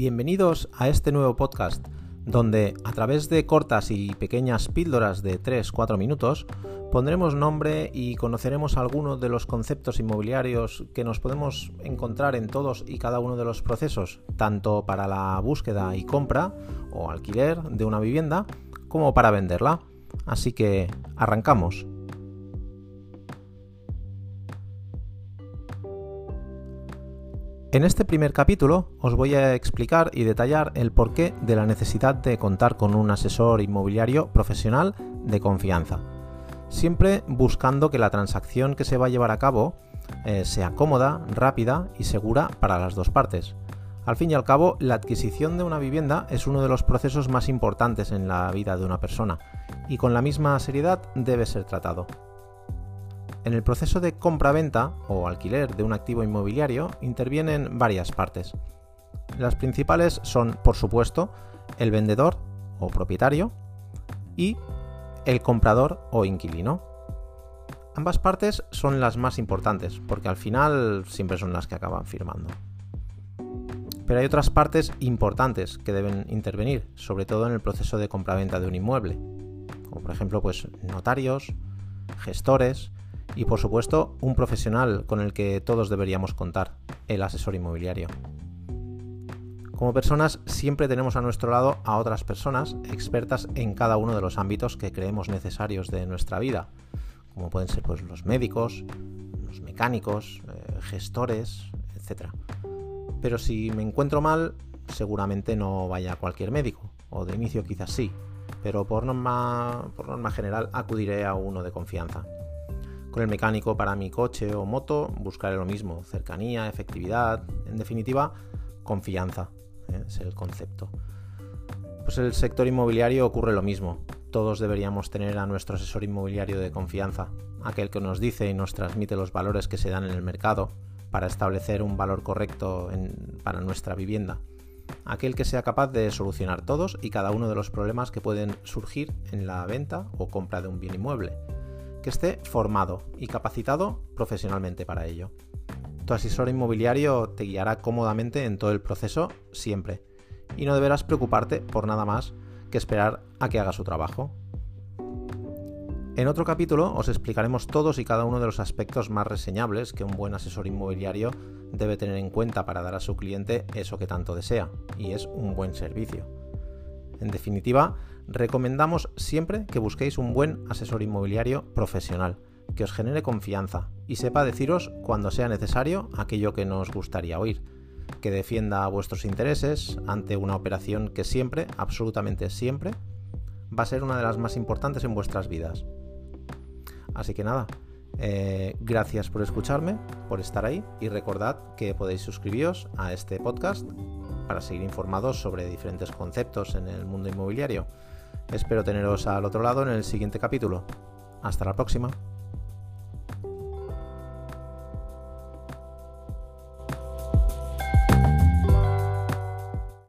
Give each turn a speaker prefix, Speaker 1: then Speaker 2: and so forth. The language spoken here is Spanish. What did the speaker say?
Speaker 1: Bienvenidos a este nuevo podcast, donde a través de cortas y pequeñas píldoras de 3-4 minutos pondremos nombre y conoceremos algunos de los conceptos inmobiliarios que nos podemos encontrar en todos y cada uno de los procesos, tanto para la búsqueda y compra o alquiler de una vivienda como para venderla. Así que arrancamos. En este primer capítulo os voy a explicar y detallar el porqué de la necesidad de contar con un asesor inmobiliario profesional de confianza, siempre buscando que la transacción que se va a llevar a cabo eh, sea cómoda, rápida y segura para las dos partes. Al fin y al cabo, la adquisición de una vivienda es uno de los procesos más importantes en la vida de una persona y con la misma seriedad debe ser tratado. En el proceso de compra-venta o alquiler de un activo inmobiliario intervienen varias partes. Las principales son, por supuesto, el vendedor o propietario y el comprador o inquilino. Ambas partes son las más importantes porque al final siempre son las que acaban firmando. Pero hay otras partes importantes que deben intervenir, sobre todo en el proceso de compra-venta de un inmueble, como por ejemplo pues notarios, gestores, y por supuesto un profesional con el que todos deberíamos contar, el asesor inmobiliario. Como personas siempre tenemos a nuestro lado a otras personas expertas en cada uno de los ámbitos que creemos necesarios de nuestra vida, como pueden ser pues, los médicos, los mecánicos, eh, gestores, etc. Pero si me encuentro mal, seguramente no vaya a cualquier médico, o de inicio quizás sí, pero por norma, por norma general acudiré a uno de confianza. Con el mecánico para mi coche o moto buscaré lo mismo, cercanía, efectividad, en definitiva, confianza, ¿eh? es el concepto. Pues el sector inmobiliario ocurre lo mismo. Todos deberíamos tener a nuestro asesor inmobiliario de confianza, aquel que nos dice y nos transmite los valores que se dan en el mercado para establecer un valor correcto para nuestra vivienda. Aquel que sea capaz de solucionar todos y cada uno de los problemas que pueden surgir en la venta o compra de un bien inmueble que esté formado y capacitado profesionalmente para ello. Tu asesor inmobiliario te guiará cómodamente en todo el proceso siempre y no deberás preocuparte por nada más que esperar a que haga su trabajo. En otro capítulo os explicaremos todos y cada uno de los aspectos más reseñables que un buen asesor inmobiliario debe tener en cuenta para dar a su cliente eso que tanto desea, y es un buen servicio. En definitiva, recomendamos siempre que busquéis un buen asesor inmobiliario profesional, que os genere confianza y sepa deciros cuando sea necesario aquello que nos gustaría oír, que defienda vuestros intereses ante una operación que siempre, absolutamente siempre, va a ser una de las más importantes en vuestras vidas. Así que nada, eh, gracias por escucharme, por estar ahí y recordad que podéis suscribiros a este podcast para seguir informados sobre diferentes conceptos en el mundo inmobiliario. Espero teneros al otro lado en el siguiente capítulo. Hasta la próxima.